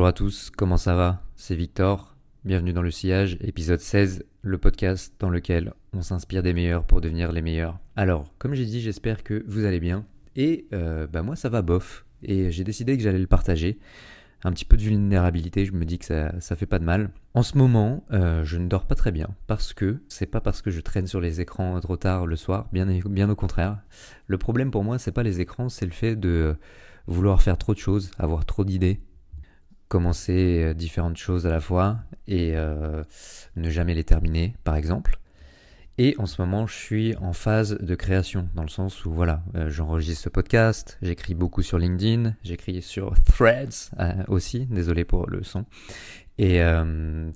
Bonjour à tous, comment ça va? C'est Victor, bienvenue dans le sillage, épisode 16, le podcast dans lequel on s'inspire des meilleurs pour devenir les meilleurs. Alors, comme j'ai dit, j'espère que vous allez bien, et euh, bah moi ça va bof, et j'ai décidé que j'allais le partager. Un petit peu de vulnérabilité, je me dis que ça, ça fait pas de mal. En ce moment, euh, je ne dors pas très bien parce que c'est pas parce que je traîne sur les écrans trop tard le soir, bien, bien au contraire. Le problème pour moi, c'est pas les écrans, c'est le fait de vouloir faire trop de choses, avoir trop d'idées, commencer euh, différentes choses à la fois et euh, ne jamais les terminer, par exemple. Et en ce moment, je suis en phase de création, dans le sens où voilà, euh, j'enregistre ce podcast, j'écris beaucoup sur LinkedIn, j'écris sur Threads aussi, désolé pour le son. Et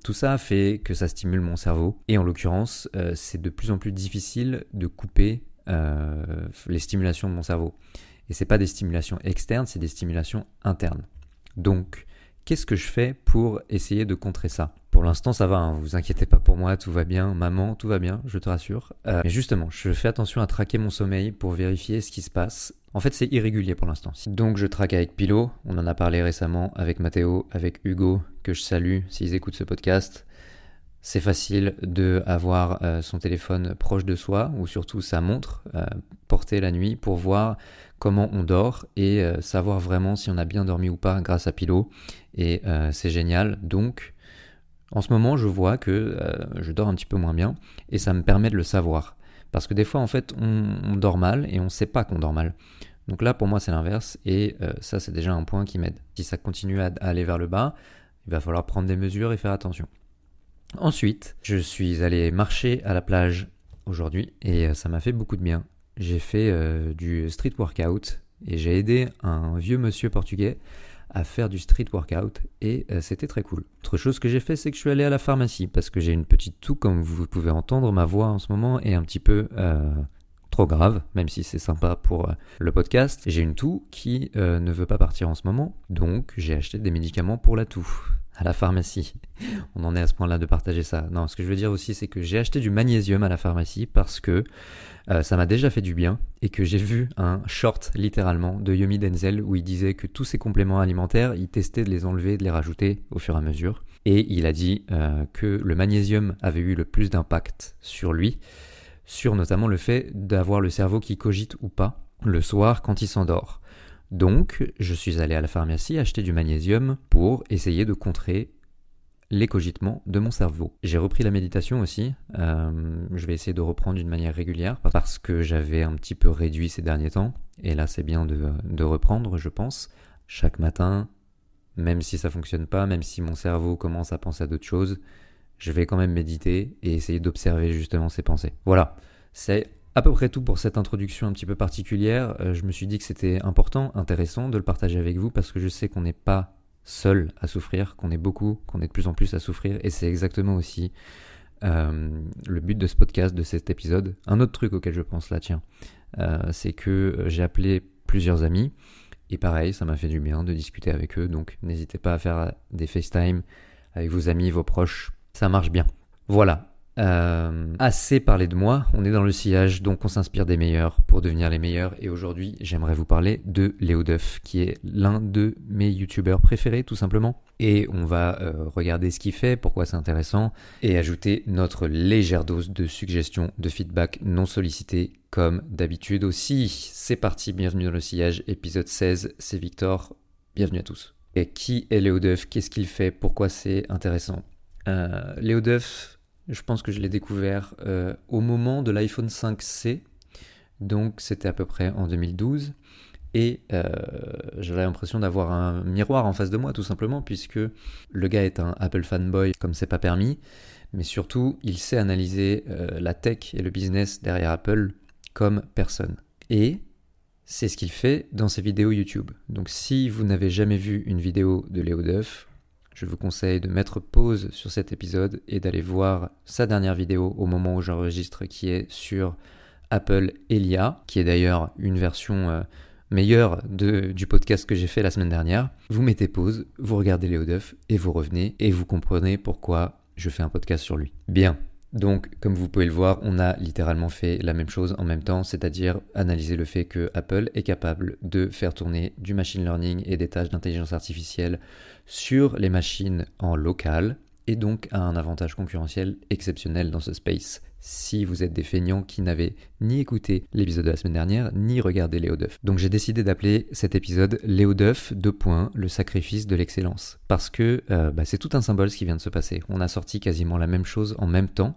tout ça fait que ça stimule mon cerveau. Et en l'occurrence, c'est de plus en plus difficile de couper les stimulations de mon cerveau. Et c'est pas des stimulations externes, c'est des stimulations internes. Donc, Qu'est-ce que je fais pour essayer de contrer ça? Pour l'instant, ça va, hein, vous inquiétez pas pour moi, tout va bien, maman, tout va bien, je te rassure. Euh, mais justement, je fais attention à traquer mon sommeil pour vérifier ce qui se passe. En fait, c'est irrégulier pour l'instant. Donc, je traque avec Pilo, on en a parlé récemment avec Mathéo, avec Hugo, que je salue s'ils écoutent ce podcast. C'est facile de avoir euh, son téléphone proche de soi ou surtout sa montre euh, portée la nuit pour voir comment on dort et euh, savoir vraiment si on a bien dormi ou pas grâce à Pilo. Et c'est génial. Donc, en ce moment, je vois que je dors un petit peu moins bien et ça me permet de le savoir. Parce que des fois, en fait, on, dort mal et on ne sait pas qu'on dort mal. Donc là, pour moi, c'est l'inverse et ça, c'est déjà un point qui m'aide. Si ça continue à aller vers le bas, il va falloir prendre des mesures et faire attention. Ensuite, je suis allé marcher à la plage aujourd'hui et euh, ça m'a fait beaucoup de bien. J'ai fait euh, du street workout et j'ai aidé un vieux monsieur portugais à faire du street workout et euh, c'était très cool. Autre chose que j'ai fait, c'est que je suis allé à la pharmacie parce que j'ai une petite toux, comme vous pouvez entendre, ma voix en ce moment est un petit peu trop grave, même si c'est sympa pour le podcast. J'ai une toux qui ne veut pas partir en ce moment, donc j'ai acheté des médicaments pour la toux à la pharmacie. On en est à ce point-là de partager ça. Non, ce que je veux dire aussi, c'est que j'ai acheté du magnésium à la pharmacie parce que euh, ça m'a déjà fait du bien et que j'ai vu un short littéralement de Yomi Denzel où il disait que tous ses compléments alimentaires, il testait de les enlever, de les rajouter au fur et à mesure. Et il a dit euh, que le magnésium avait eu le plus d'impact sur lui, sur notamment le fait d'avoir le cerveau qui cogite ou pas le soir quand il s'endort. Donc, je suis allé à la pharmacie acheter du magnésium pour essayer de contrer les cogitements de mon cerveau. J'ai repris la méditation aussi. Euh, je vais essayer de reprendre d'une manière régulière parce que j'avais un petit peu réduit ces derniers temps. Et là, c'est bien de, reprendre, je pense. Chaque matin, même si ça fonctionne pas, même si mon cerveau commence à penser à d'autres choses, je vais quand même méditer et essayer d'observer justement ces pensées. Voilà. C'est à peu près tout pour cette introduction un petit peu particulière. Euh, je me suis dit que c'était important, intéressant de le partager avec vous parce que je sais qu'on n'est pas seul à souffrir, qu'on est beaucoup, qu'on est de plus en plus à souffrir et c'est exactement aussi euh, le but de ce podcast, de cet épisode. Un autre truc auquel je pense là, tiens, euh, c'est que j'ai appelé plusieurs amis et pareil, ça m'a fait du bien de discuter avec eux. Donc n'hésitez pas à faire des FaceTime avec vos amis, vos proches, ça marche bien. Voilà, euh, assez parlé de moi, on est dans le sillage, donc on s'inspire des meilleurs pour devenir les meilleurs. Et aujourd'hui, j'aimerais vous parler de Léo Duff, qui est l'un de mes youtubeurs préférés, tout simplement. Et on va euh, regarder ce qu'il fait, pourquoi c'est intéressant, et ajouter notre légère dose de suggestions, de feedback non sollicité, comme d'habitude aussi. C'est parti, bienvenue dans le sillage, épisode 16, c'est Victor, bienvenue à tous. Et qui est Léo Duff? Qu'est-ce qu'il fait? Pourquoi c'est intéressant? Euh, Léo Duff, je pense que je l'ai découvert euh, au moment de l'iPhone 5C. Donc c'était à peu près en 2012. Et euh, j'avais l'impression d'avoir un miroir en face de moi, tout simplement, puisque le gars est un Apple fanboy, comme c'est pas permis. Mais surtout, il sait analyser euh, la tech et le business derrière Apple comme personne. Et c'est ce qu'il fait dans ses vidéos YouTube. Donc si vous n'avez jamais vu une vidéo de Léo Duff, je vous conseille de mettre pause sur cet épisode et d'aller voir sa dernière vidéo au moment où j'enregistre qui est sur Apple Elia, qui est d'ailleurs une version euh, meilleure du podcast que j'ai fait la semaine dernière. Vous mettez pause, vous regardez Léo Duff et vous revenez et vous comprenez pourquoi je fais un podcast sur lui. Bien. Donc, comme vous pouvez le voir, on a littéralement fait la même chose en même temps, c'est-à-dire analyser le fait que Apple est capable de faire tourner du machine learning et des tâches d'intelligence artificielle sur les machines en local, et donc a un avantage concurrentiel exceptionnel dans ce space si vous êtes des feignants qui n'avaient ni écouté l'épisode de la semaine dernière, ni regardé Léo Duff. Donc j'ai décidé d'appeler cet épisode Léo Duff, deux points, le sacrifice de l'excellence. Parce que euh, bah, c'est tout un symbole ce qui vient de se passer. On a sorti quasiment la même chose en même temps,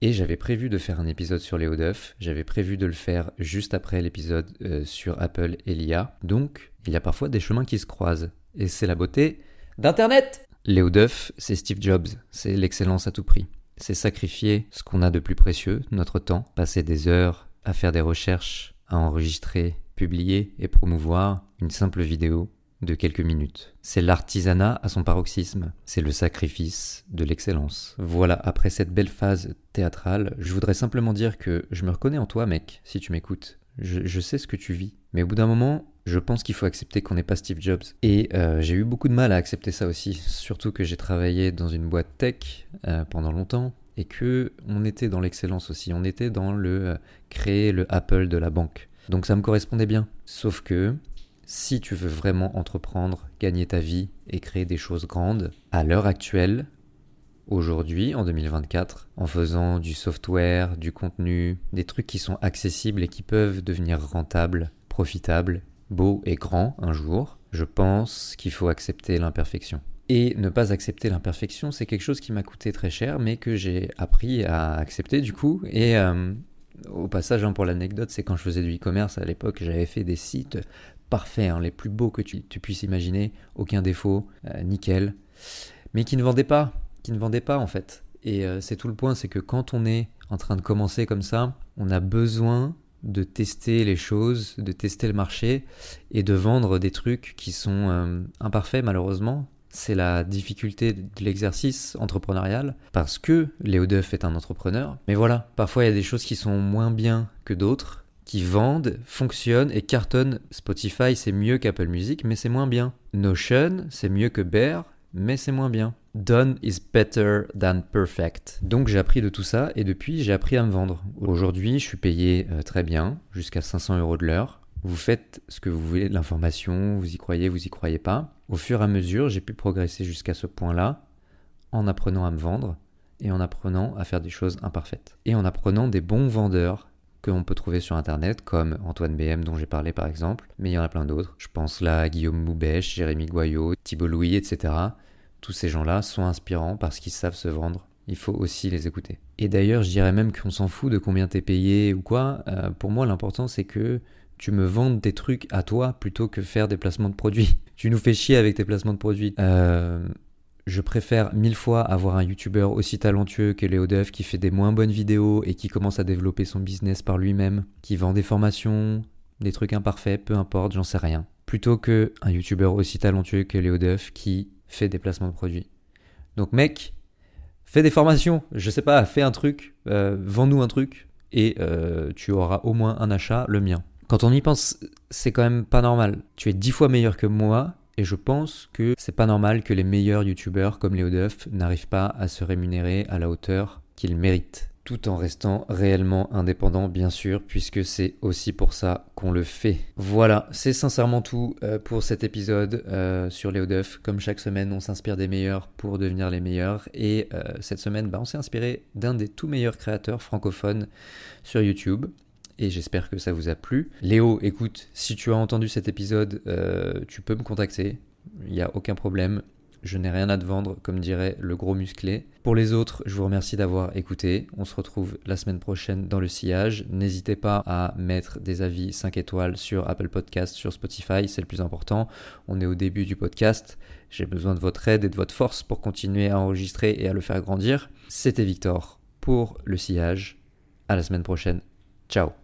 et j'avais prévu de faire un épisode sur Léo Duff, j'avais prévu de le faire juste après l'épisode euh, sur Apple et l'IA. Donc il y a parfois des chemins qui se croisent. Et c'est la beauté d'Internet Léo Duff, c'est Steve Jobs, c'est l'excellence à tout prix c'est sacrifier ce qu'on a de plus précieux, notre temps, passer des heures à faire des recherches, à enregistrer, publier et promouvoir une simple vidéo de quelques minutes. C'est l'artisanat à son paroxysme, c'est le sacrifice de l'excellence. Voilà, après cette belle phase théâtrale, je voudrais simplement dire que je me reconnais en toi mec, si tu m'écoutes. Je, sais ce que tu vis. Mais au bout d'un moment, je pense qu'il faut accepter qu'on n'est pas Steve Jobs. Et euh, j'ai eu beaucoup de mal à accepter ça aussi, surtout que j'ai travaillé dans une boîte tech euh, pendant longtemps et que on était dans l'excellence aussi, on était dans le euh, créer le Apple de la banque. Donc ça me correspondait bien. Sauf que si tu veux vraiment entreprendre, gagner ta vie et créer des choses grandes, à l'heure actuelle, aujourd'hui, en 2024, en faisant du software, du contenu, des trucs qui sont accessibles et qui peuvent devenir rentables, profitables, beaux et grands un jour, je pense qu'il faut accepter l'imperfection. Et ne pas accepter l'imperfection, c'est quelque chose qui m'a coûté très cher, mais que j'ai appris à accepter du coup. Et euh, au passage, hein, pour l'anecdote, c'est quand je faisais du e-commerce à l'époque, j'avais fait des sites parfaits, hein, les plus beaux que tu, puisses imaginer, aucun défaut, euh, nickel, mais qui ne vendaient pas qui ne vendaient pas en fait. Et euh, c'est tout le point, c'est que quand on est en train de commencer comme ça, on a besoin de tester les choses, de tester le marché et de vendre des trucs qui sont euh, imparfaits malheureusement. C'est la difficulté de l'exercice entrepreneurial parce que Léo Duff est un entrepreneur. Mais voilà, parfois il y a des choses qui sont moins bien que d'autres, qui vendent, fonctionnent et cartonnent. Spotify c'est mieux qu'Apple Music mais c'est moins bien. Notion c'est mieux que Bear mais c'est moins bien. Done is better than perfect. Donc j'ai appris de tout ça et depuis j'ai appris à me vendre. Aujourd'hui je suis payé euh, très bien, jusqu'à 500 euros de l'heure. Vous faites ce que vous voulez de l'information, vous y croyez, vous y croyez pas. Au fur et à mesure j'ai pu progresser jusqu'à ce point-là en apprenant à me vendre et en apprenant à faire des choses imparfaites. Et en apprenant des bons vendeurs que l'on peut trouver sur internet, comme Antoine BM dont j'ai parlé par exemple, mais il y en a plein d'autres. Je pense là à Guillaume Moubèche, Jérémy Goyot, Thibault Louis, etc. Tous ces gens-là sont inspirants parce qu'ils savent se vendre. Il faut aussi les écouter. Et d'ailleurs, je dirais même qu'on s'en fout de combien t'es payé ou quoi. Euh, pour moi, l'important, c'est que tu me vendes des trucs à toi plutôt que faire des placements de produits. Tu nous fais chier avec tes placements de produits. Euh, je préfère mille fois avoir un youtubeur aussi talentueux que Léo Duff qui fait des moins bonnes vidéos et qui commence à développer son business par lui-même, qui vend des formations, des trucs imparfaits, peu importe, j'en sais rien. Plutôt que un youtubeur aussi talentueux que Léo Duff qui fais des placements de produits. Donc mec, fais des formations, je sais pas, fais un truc, euh, vends-nous un truc et euh, tu auras au moins un achat, le mien. Quand on y pense, c'est quand même pas normal. Tu es dix fois meilleur que moi et je pense que c'est pas normal que les meilleurs youtubeurs comme Léo Duff n'arrivent pas à se rémunérer à la hauteur qu'ils méritent tout en restant réellement indépendant bien sûr, puisque c'est aussi pour ça qu'on le fait. Voilà, c'est sincèrement tout euh, pour cet épisode euh, sur Léo Duff. Comme chaque semaine, on s'inspire des meilleurs pour devenir les meilleurs. Et euh, cette semaine, bah, on s'est inspiré d'un des tout meilleurs créateurs francophones sur YouTube. Et j'espère que ça vous a plu. Léo, écoute, si tu as entendu cet épisode, tu peux me contacter. Il n'y a aucun problème. Je n'ai rien à te vendre, comme dirait le gros musclé. Pour les autres, je vous remercie d'avoir écouté. On se retrouve la semaine prochaine dans le sillage. N'hésitez pas à mettre des avis 5 étoiles sur Apple Podcast, sur Spotify, c'est le plus important. On est au début du podcast. J'ai besoin de votre aide et de votre force pour continuer à enregistrer et à le faire grandir. C'était Victor pour le sillage. À la semaine prochaine. Ciao